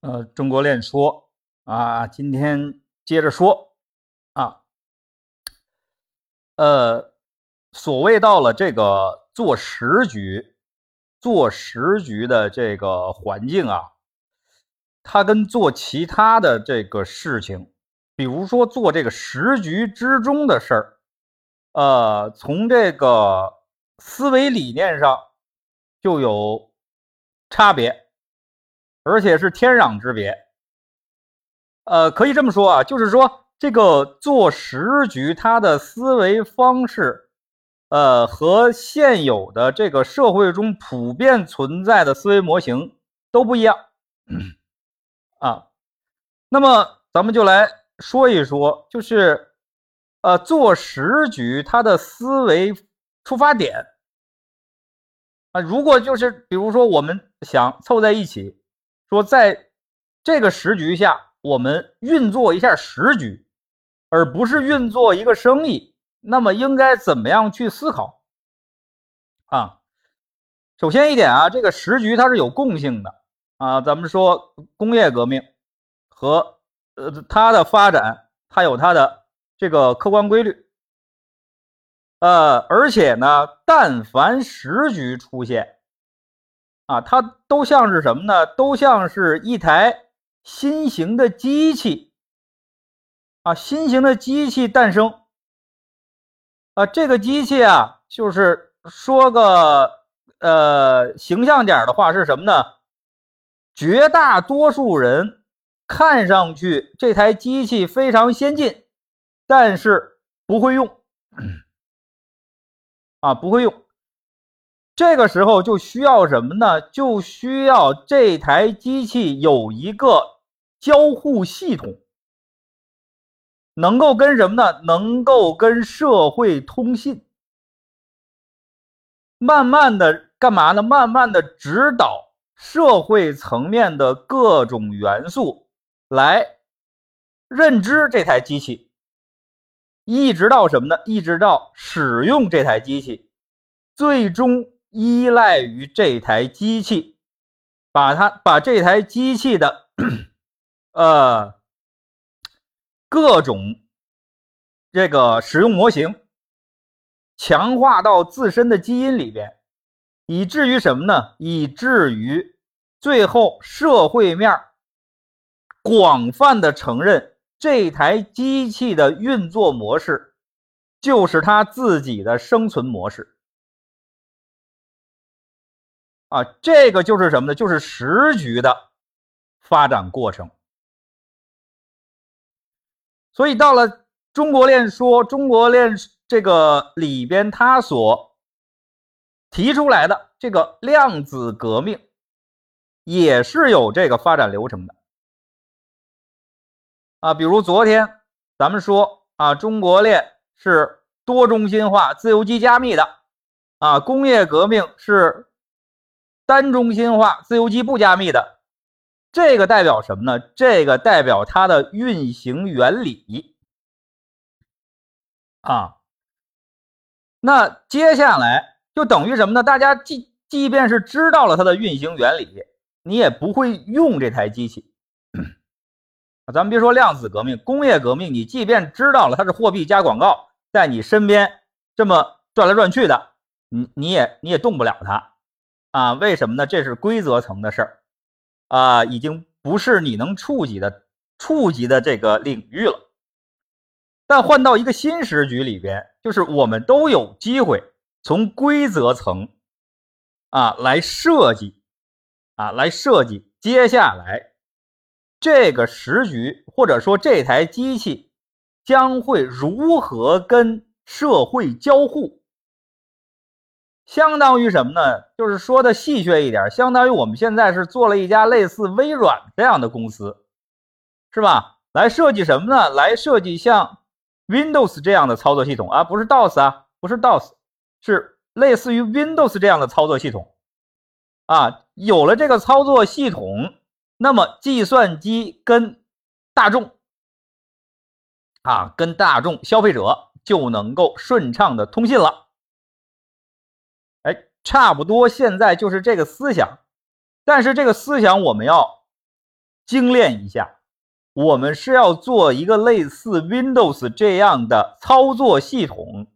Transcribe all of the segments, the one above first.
呃，中国练说啊，今天接着说啊，呃，所谓到了这个做时局、做时局的这个环境啊，它跟做其他的这个事情，比如说做这个时局之中的事儿，呃，从这个思维理念上就有差别。而且是天壤之别，呃，可以这么说啊，就是说这个做时局，它的思维方式，呃，和现有的这个社会中普遍存在的思维模型都不一样 啊。那么咱们就来说一说，就是呃，做时局它的思维出发点啊，如果就是比如说我们想凑在一起。说，在这个时局下，我们运作一下时局，而不是运作一个生意。那么，应该怎么样去思考？啊，首先一点啊，这个时局它是有共性的啊。咱们说工业革命和呃它的发展，它有它的这个客观规律。呃，而且呢，但凡时局出现。啊，它都像是什么呢？都像是一台新型的机器啊，新型的机器诞生啊。这个机器啊，就是说个呃形象点的话是什么呢？绝大多数人看上去这台机器非常先进，但是不会用 啊，不会用。这个时候就需要什么呢？就需要这台机器有一个交互系统，能够跟什么呢？能够跟社会通信。慢慢的干嘛呢？慢慢的指导社会层面的各种元素来认知这台机器，一直到什么呢？一直到使用这台机器，最终。依赖于这台机器，把它把这台机器的 呃各种这个使用模型强化到自身的基因里边，以至于什么呢？以至于最后社会面广泛的承认这台机器的运作模式就是它自己的生存模式。啊，这个就是什么呢？就是时局的发展过程。所以到了中国链说，中国链这个里边，他所提出来的这个量子革命，也是有这个发展流程的。啊，比如昨天咱们说啊，中国链是多中心化、自由基加密的，啊，工业革命是。单中心化、自由基不加密的，这个代表什么呢？这个代表它的运行原理啊。那接下来就等于什么呢？大家即即便是知道了它的运行原理，你也不会用这台机器。咱们别说量子革命、工业革命，你即便知道了它是货币加广告，在你身边这么转来转去的，你你也你也动不了它。啊，为什么呢？这是规则层的事儿，啊，已经不是你能触及的、触及的这个领域了。但换到一个新时局里边，就是我们都有机会从规则层啊来设计，啊来设计接下来这个时局，或者说这台机器将会如何跟社会交互。相当于什么呢？就是说的戏谑一点，相当于我们现在是做了一家类似微软这样的公司，是吧？来设计什么呢？来设计像 Windows 这样的操作系统啊，不是 DOS 啊，不是 DOS，是类似于 Windows 这样的操作系统啊。有了这个操作系统，那么计算机跟大众啊，跟大众消费者就能够顺畅的通信了。差不多，现在就是这个思想，但是这个思想我们要精炼一下。我们是要做一个类似 Windows 这样的操作系统，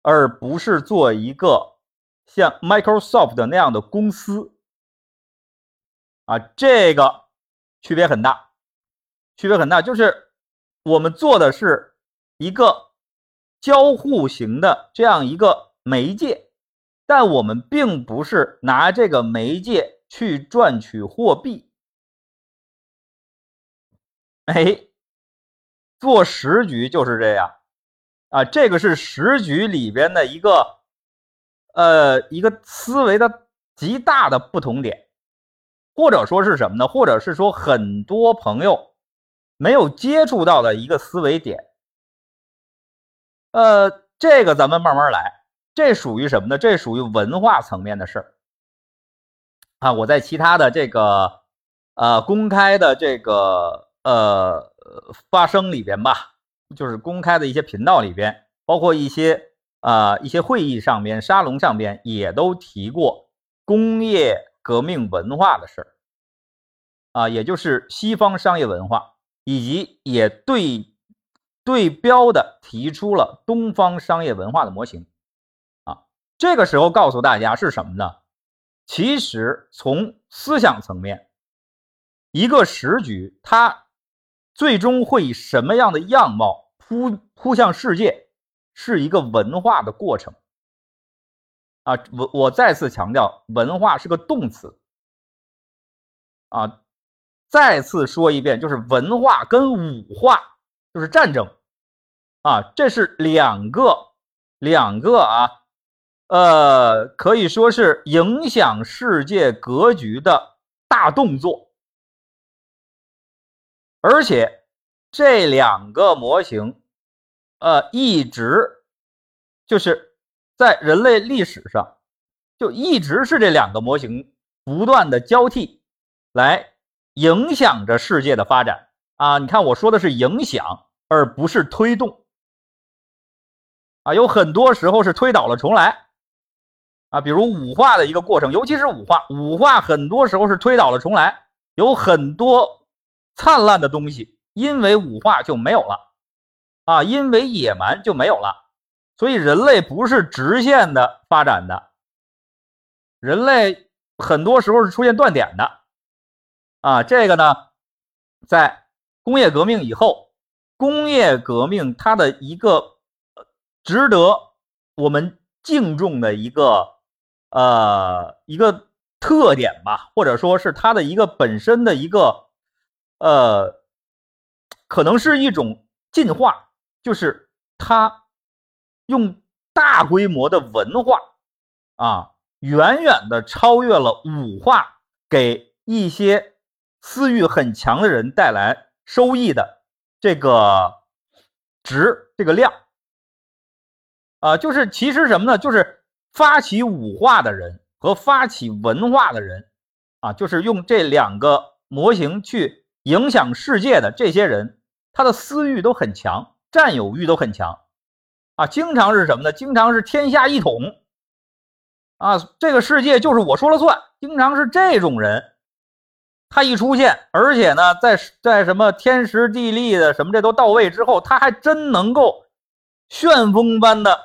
而不是做一个像 Microsoft 那样的公司。啊，这个区别很大，区别很大，就是我们做的是一个交互型的这样一个媒介，但我们并不是拿这个媒介去赚取货币。哎，做时局就是这样啊，这个是时局里边的一个呃一个思维的极大的不同点，或者说是什么呢？或者是说很多朋友没有接触到的一个思维点。呃，这个咱们慢慢来，这属于什么呢？这属于文化层面的事儿啊。我在其他的这个呃公开的这个。呃，发声里边吧，就是公开的一些频道里边，包括一些啊一些会议上边、沙龙上边，也都提过工业革命文化的事儿啊，也就是西方商业文化，以及也对对标的提出了东方商业文化的模型。这个时候告诉大家是什么呢？其实从思想层面，一个时局它。最终会以什么样的样貌扑扑向世界，是一个文化的过程啊！我我再次强调，文化是个动词啊！再次说一遍，就是文化跟武化就是战争啊，这是两个两个啊，呃，可以说是影响世界格局的大动作。而且这两个模型，呃，一直就是在人类历史上，就一直是这两个模型不断的交替，来影响着世界的发展啊！你看，我说的是影响，而不是推动啊。有很多时候是推倒了重来啊，比如五化的一个过程，尤其是五化，五化很多时候是推倒了重来，有很多。灿烂的东西，因为五化就没有了啊，因为野蛮就没有了，所以人类不是直线的发展的，人类很多时候是出现断点的啊。这个呢，在工业革命以后，工业革命它的一个值得我们敬重的一个呃一个特点吧，或者说是它的一个本身的一个。呃，可能是一种进化，就是它用大规模的文化啊，远远的超越了武化，给一些私欲很强的人带来收益的这个值，这个量啊，就是其实什么呢？就是发起武化的人和发起文化的人啊，就是用这两个模型去。影响世界的这些人，他的私欲都很强，占有欲都很强，啊，经常是什么呢？经常是天下一统，啊，这个世界就是我说了算，经常是这种人，他一出现，而且呢，在在什么天时地利的什么这都到位之后，他还真能够旋风般的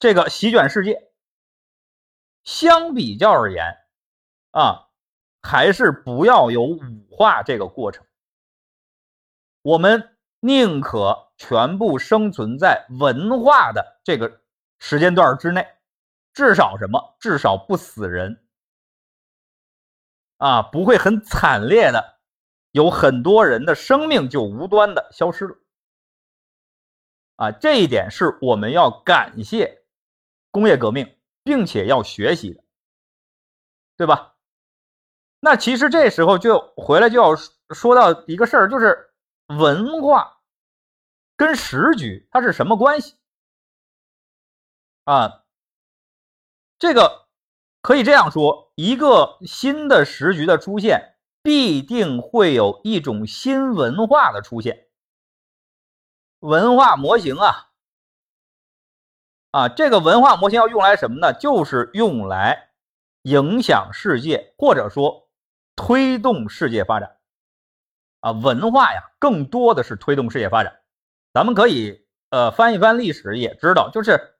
这个席卷世界。相比较而言，啊。还是不要有武化这个过程。我们宁可全部生存在文化的这个时间段之内，至少什么？至少不死人啊，不会很惨烈的，有很多人的生命就无端的消失了啊。这一点是我们要感谢工业革命，并且要学习的，对吧？那其实这时候就回来就要说到一个事儿，就是文化跟时局它是什么关系啊？这个可以这样说：一个新的时局的出现，必定会有一种新文化的出现。文化模型啊，啊，这个文化模型要用来什么呢？就是用来影响世界，或者说。推动世界发展，啊，文化呀，更多的是推动世界发展。咱们可以呃翻一翻历史，也知道，就是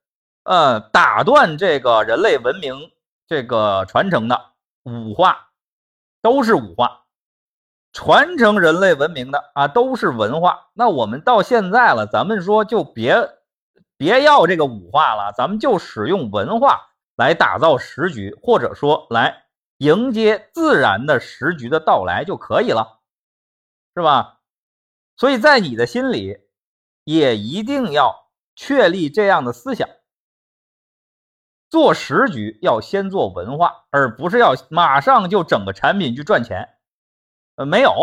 呃打断这个人类文明这个传承的五化，都是五化；传承人类文明的啊，都是文化。那我们到现在了，咱们说就别别要这个五化了，咱们就使用文化来打造时局，或者说来迎接自然的时局的到来就可以了。是吧？所以在你的心里，也一定要确立这样的思想：做时局要先做文化，而不是要马上就整个产品去赚钱。呃，没有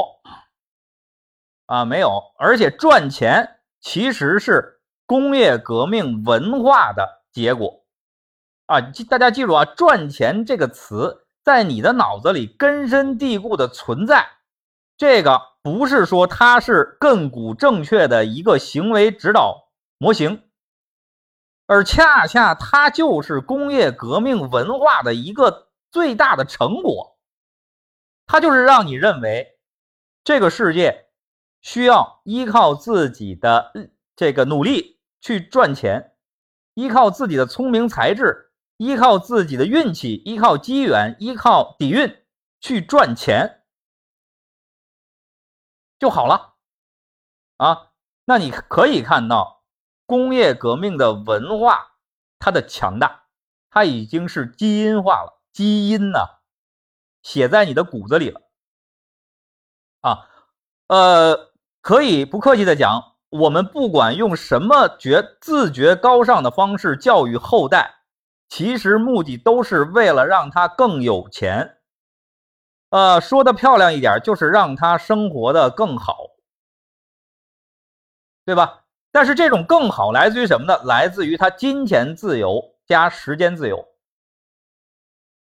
啊，没有。而且赚钱其实是工业革命文化的结果啊！大家记住啊，赚钱这个词在你的脑子里根深蒂固的存在。这个不是说它是亘古正确的一个行为指导模型，而恰恰它就是工业革命文化的一个最大的成果。它就是让你认为这个世界需要依靠自己的这个努力去赚钱，依靠自己的聪明才智，依靠自己的运气，依靠机缘，依靠底蕴去赚钱。就好了，啊，那你可以看到工业革命的文化它的强大，它已经是基因化了，基因呢写在你的骨子里了，啊，呃，可以不客气的讲，我们不管用什么觉自觉高尚的方式教育后代，其实目的都是为了让他更有钱。呃，说的漂亮一点，就是让他生活的更好，对吧？但是这种更好来自于什么呢？来自于他金钱自由加时间自由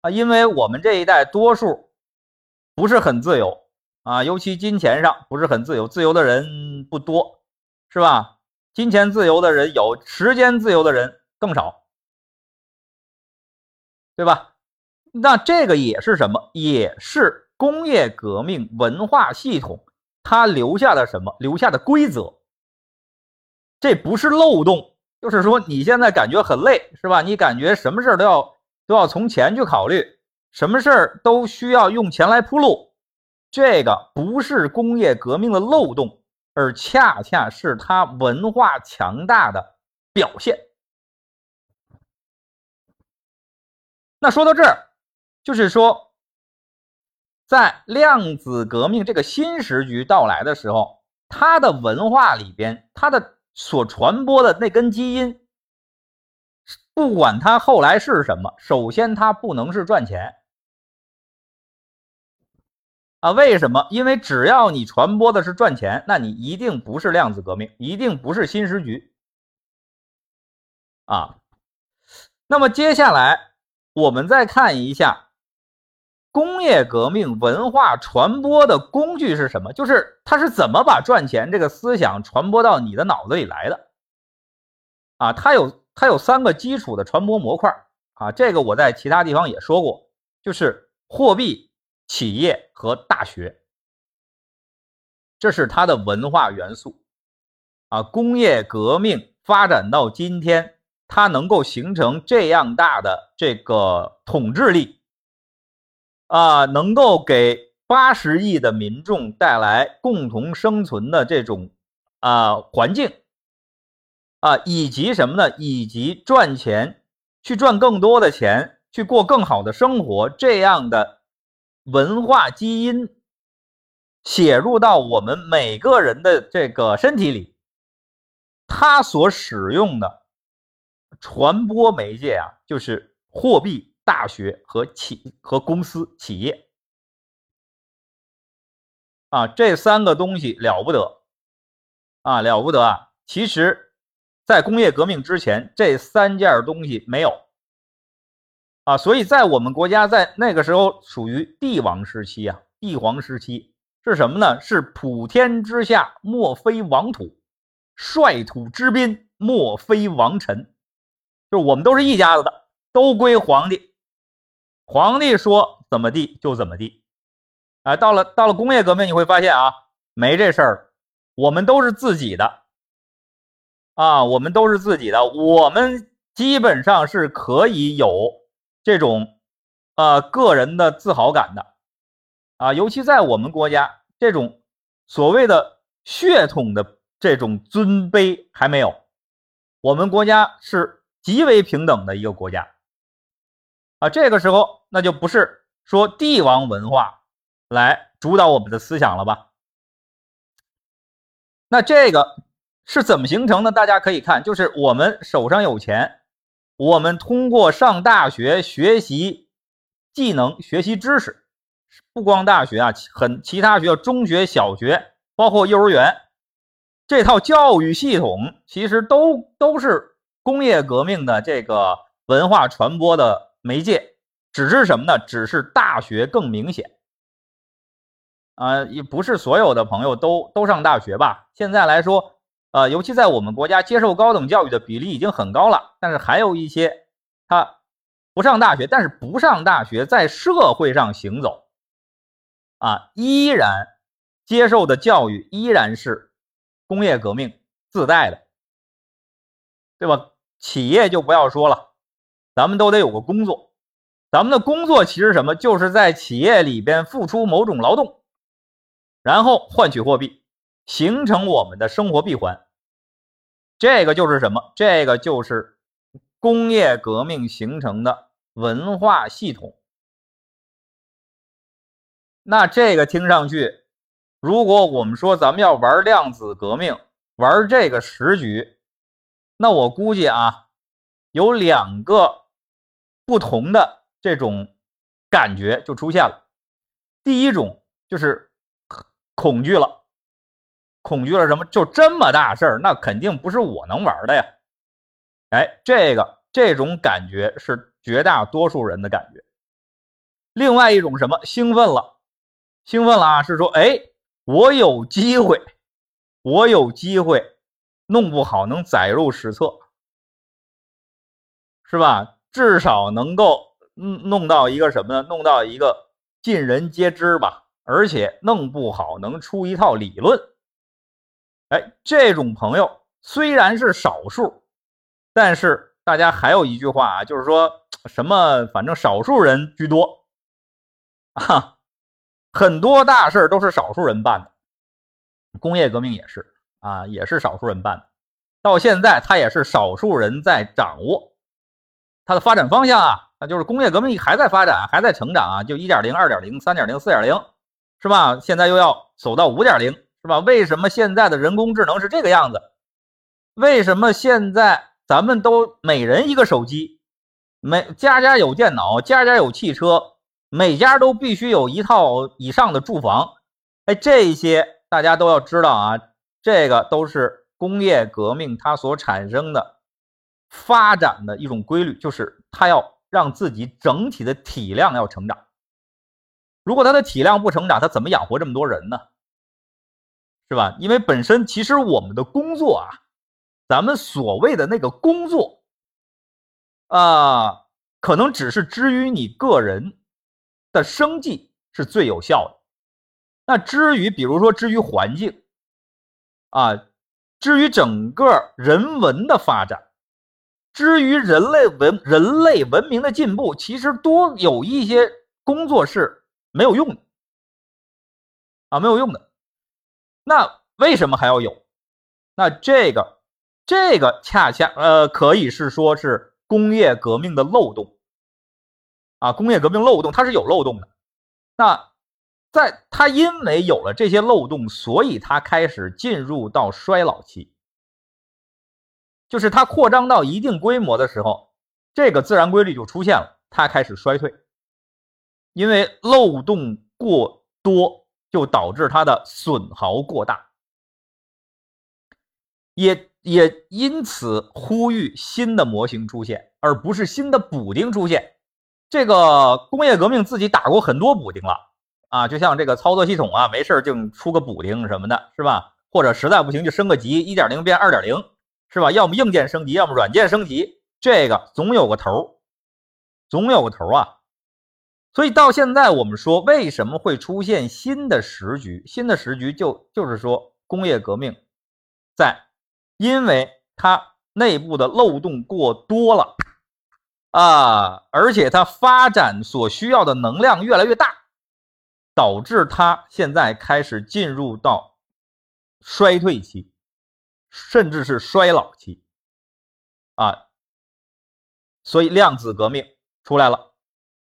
啊！因为我们这一代多数不是很自由啊，尤其金钱上不是很自由，自由的人不多，是吧？金钱自由的人有，时间自由的人更少，对吧？那这个也是什么？也是工业革命文化系统它留下的什么？留下的规则。这不是漏洞，就是说你现在感觉很累，是吧？你感觉什么事儿都要都要从钱去考虑，什么事儿都需要用钱来铺路。这个不是工业革命的漏洞，而恰恰是它文化强大的表现。那说到这儿。就是说，在量子革命这个新时局到来的时候，它的文化里边，它的所传播的那根基因，不管它后来是什么，首先它不能是赚钱啊？为什么？因为只要你传播的是赚钱，那你一定不是量子革命，一定不是新时局啊。那么接下来我们再看一下。工业革命文化传播的工具是什么？就是它是怎么把赚钱这个思想传播到你的脑子里来的？啊，它有它有三个基础的传播模块啊，这个我在其他地方也说过，就是货币、企业和大学，这是它的文化元素啊。工业革命发展到今天，它能够形成这样大的这个统治力。啊，能够给八十亿的民众带来共同生存的这种啊环境啊，以及什么呢？以及赚钱，去赚更多的钱，去过更好的生活，这样的文化基因写入到我们每个人的这个身体里，他所使用的传播媒介啊，就是货币。大学和企和公司企业啊，这三个东西了不得啊，了不得啊！其实，在工业革命之前，这三件东西没有啊，所以在我们国家在那个时候属于帝王时期啊，帝皇时期是什么呢？是普天之下莫非王土，率土之滨莫非王臣，就是我们都是一家子的，都归皇帝。皇帝说怎么地就怎么地，啊，到了到了工业革命，你会发现啊，没这事儿，我们都是自己的啊，我们都是自己的，我们基本上是可以有这种呃个人的自豪感的啊，尤其在我们国家，这种所谓的血统的这种尊卑还没有，我们国家是极为平等的一个国家啊，这个时候那就不是说帝王文化来主导我们的思想了吧？那这个是怎么形成的？大家可以看，就是我们手上有钱，我们通过上大学学习技能、学习知识，不光大学啊，很其他学校、中学、小学，包括幼儿园，这套教育系统其实都都是工业革命的这个文化传播的媒介，只是什么呢？只是大学更明显。啊，也不是所有的朋友都都上大学吧？现在来说，呃，尤其在我们国家，接受高等教育的比例已经很高了。但是还有一些他不上大学，但是不上大学，在社会上行走，啊，依然接受的教育依然是工业革命自带的，对吧？企业就不要说了，咱们都得有个工作，咱们的工作其实什么？就是在企业里边付出某种劳动。然后换取货币，形成我们的生活闭环。这个就是什么？这个就是工业革命形成的文化系统。那这个听上去，如果我们说咱们要玩量子革命，玩这个时局，那我估计啊，有两个不同的这种感觉就出现了。第一种就是。恐惧了，恐惧了什么？就这么大事儿，那肯定不是我能玩的呀！哎，这个这种感觉是绝大多数人的感觉。另外一种什么？兴奋了，兴奋了啊！是说，哎，我有机会，我有机会，弄不好能载入史册，是吧？至少能够弄弄到一个什么呢？弄到一个尽人皆知吧。而且弄不好能出一套理论，哎，这种朋友虽然是少数，但是大家还有一句话啊，就是说什么反正少数人居多啊，很多大事都是少数人办的，工业革命也是啊，也是少数人办的，到现在他也是少数人在掌握它的发展方向啊，那就是工业革命还在发展，还在成长啊，就一点零、二点零、三点零、四点零。是吧？现在又要走到五点零，是吧？为什么现在的人工智能是这个样子？为什么现在咱们都每人一个手机，每家家有电脑，家家有汽车，每家都必须有一套以上的住房？哎，这些大家都要知道啊，这个都是工业革命它所产生的发展的一种规律，就是它要让自己整体的体量要成长。如果它的体量不成长，它怎么养活这么多人呢？是吧？因为本身其实我们的工作啊，咱们所谓的那个工作啊，可能只是至于你个人的生计是最有效的。那至于比如说至于环境啊，至于整个人文的发展，至于人类文人类文明的进步，其实多有一些工作是。没有用的啊，没有用的。那为什么还要有？那这个这个恰恰呃，可以是说是工业革命的漏洞啊，工业革命漏洞它是有漏洞的。那在它因为有了这些漏洞，所以它开始进入到衰老期，就是它扩张到一定规模的时候，这个自然规律就出现了，它开始衰退。因为漏洞过多，就导致它的损耗过大，也也因此呼吁新的模型出现，而不是新的补丁出现。这个工业革命自己打过很多补丁了啊，就像这个操作系统啊，没事就出个补丁什么的，是吧？或者实在不行就升个级，一点零变二点零，是吧？要么硬件升级，要么软件升级，这个总有个头总有个头啊。所以到现在我们说为什么会出现新的时局？新的时局就就是说工业革命在，因为它内部的漏洞过多了啊，而且它发展所需要的能量越来越大，导致它现在开始进入到衰退期，甚至是衰老期啊。所以量子革命出来了。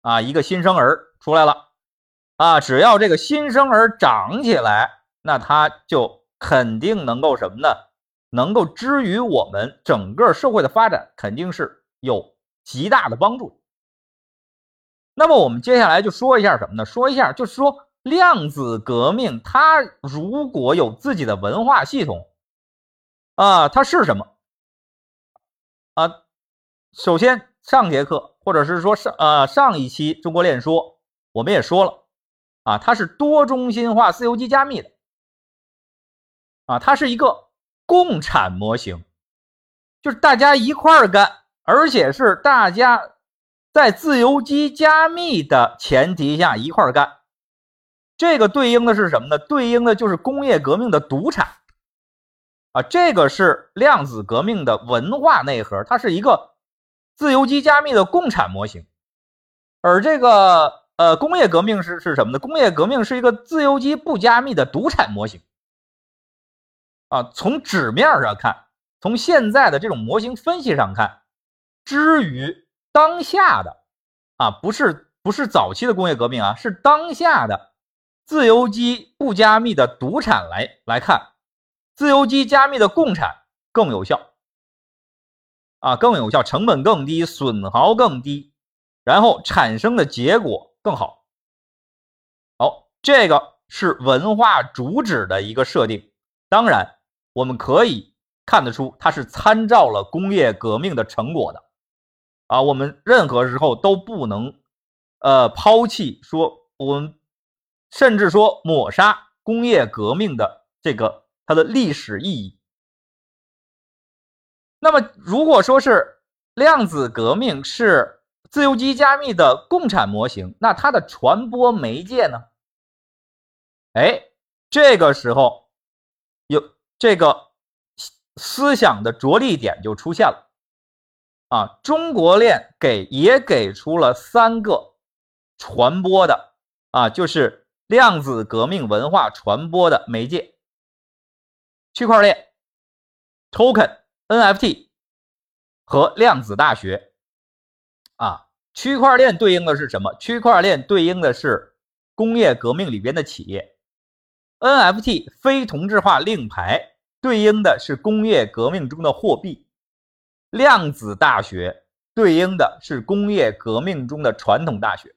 啊，一个新生儿出来了，啊，只要这个新生儿长起来，那他就肯定能够什么呢？能够之于我们整个社会的发展，肯定是有极大的帮助。那么我们接下来就说一下什么呢？说一下，就是说量子革命，它如果有自己的文化系统，啊，它是什么？啊，首先上节课。或者是说上呃上一期中国链说我们也说了啊，它是多中心化自由基加密的啊，它是一个共产模型，就是大家一块儿干，而且是大家在自由基加密的前提下一块儿干。这个对应的是什么呢？对应的就是工业革命的独产啊，这个是量子革命的文化内核，它是一个。自由基加密的共产模型，而这个呃工业革命是是什么呢？工业革命是一个自由基不加密的独产模型。啊，从纸面上看，从现在的这种模型分析上看，至于当下的啊，不是不是早期的工业革命啊，是当下的自由基不加密的独产来来看，自由基加密的共产更有效。啊，更有效，成本更低，损耗更低，然后产生的结果更好。好，这个是文化主旨的一个设定。当然，我们可以看得出，它是参照了工业革命的成果的。啊，我们任何时候都不能，呃，抛弃说我们，甚至说抹杀工业革命的这个它的历史意义。那么，如果说是量子革命是自由基加密的共产模型，那它的传播媒介呢？哎，这个时候有这个思想的着力点就出现了啊！中国链给也给出了三个传播的啊，就是量子革命文化传播的媒介：区块链、token。NFT 和量子大学啊，区块链对应的是什么？区块链对应的是工业革命里边的企业，NFT 非同质化令牌对应的是工业革命中的货币，量子大学对应的是工业革命中的传统大学，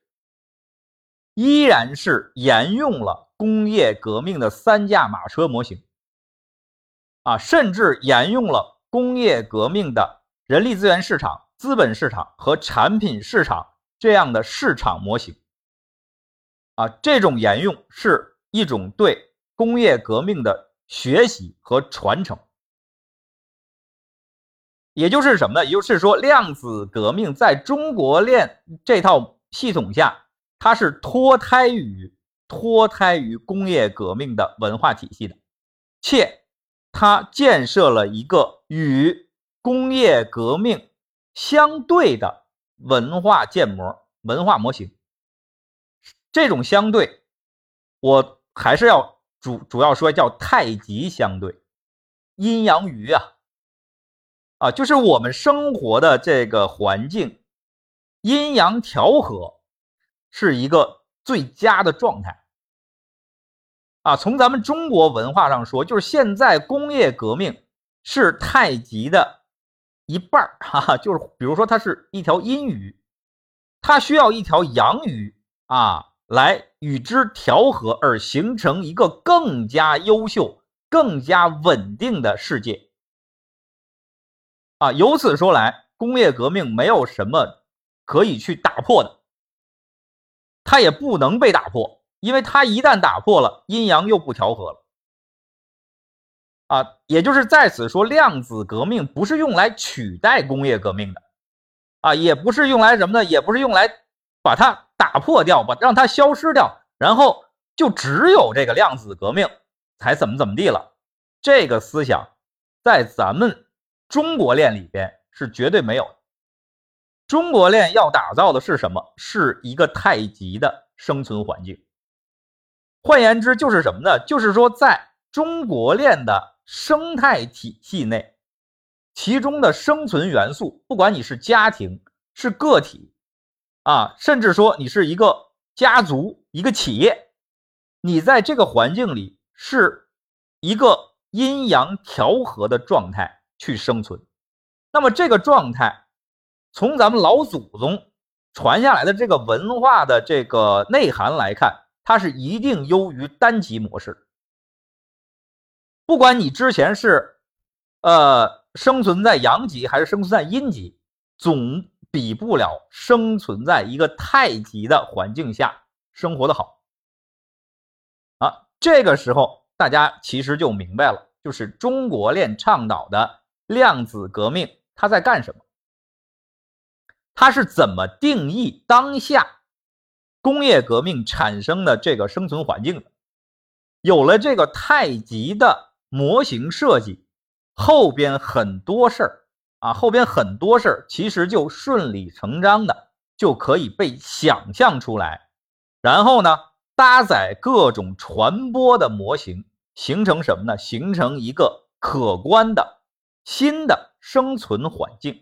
依然是沿用了工业革命的三驾马车模型啊，甚至沿用了。工业革命的人力资源市场、资本市场和产品市场这样的市场模型，啊，这种沿用是一种对工业革命的学习和传承。也就是什么呢？也就是说，量子革命在中国链这套系统下，它是脱胎于脱胎于工业革命的文化体系的，且。它建设了一个与工业革命相对的文化建模、文化模型。这种相对，我还是要主主要说叫太极相对，阴阳鱼啊，啊，就是我们生活的这个环境，阴阳调和是一个最佳的状态。啊，从咱们中国文化上说，就是现在工业革命是太极的一半儿，哈哈，就是比如说它是一条阴鱼，它需要一条阳鱼啊来与之调和，而形成一个更加优秀、更加稳定的世界。啊，由此说来，工业革命没有什么可以去打破的，它也不能被打破。因为它一旦打破了阴阳，又不调和了啊！也就是在此说，量子革命不是用来取代工业革命的啊，也不是用来什么呢？也不是用来把它打破掉，把让它消失掉，然后就只有这个量子革命才怎么怎么地了。这个思想在咱们中国链里边是绝对没有的。中国链要打造的是什么？是一个太极的生存环境。换言之，就是什么呢？就是说，在中国链的生态体系内，其中的生存元素，不管你是家庭、是个体，啊，甚至说你是一个家族、一个企业，你在这个环境里是一个阴阳调和的状态去生存。那么这个状态，从咱们老祖宗传下来的这个文化的这个内涵来看，它是一定优于单极模式。不管你之前是，呃，生存在阳极还是生存在阴极，总比不了生存在一个太极的环境下生活的好。啊，这个时候大家其实就明白了，就是中国链倡导的量子革命，它在干什么？它是怎么定义当下工业革命产生的这个生存环境？有了这个太极的。模型设计后边很多事儿啊，后边很多事儿其实就顺理成章的就可以被想象出来，然后呢，搭载各种传播的模型，形成什么呢？形成一个可观的新的生存环境。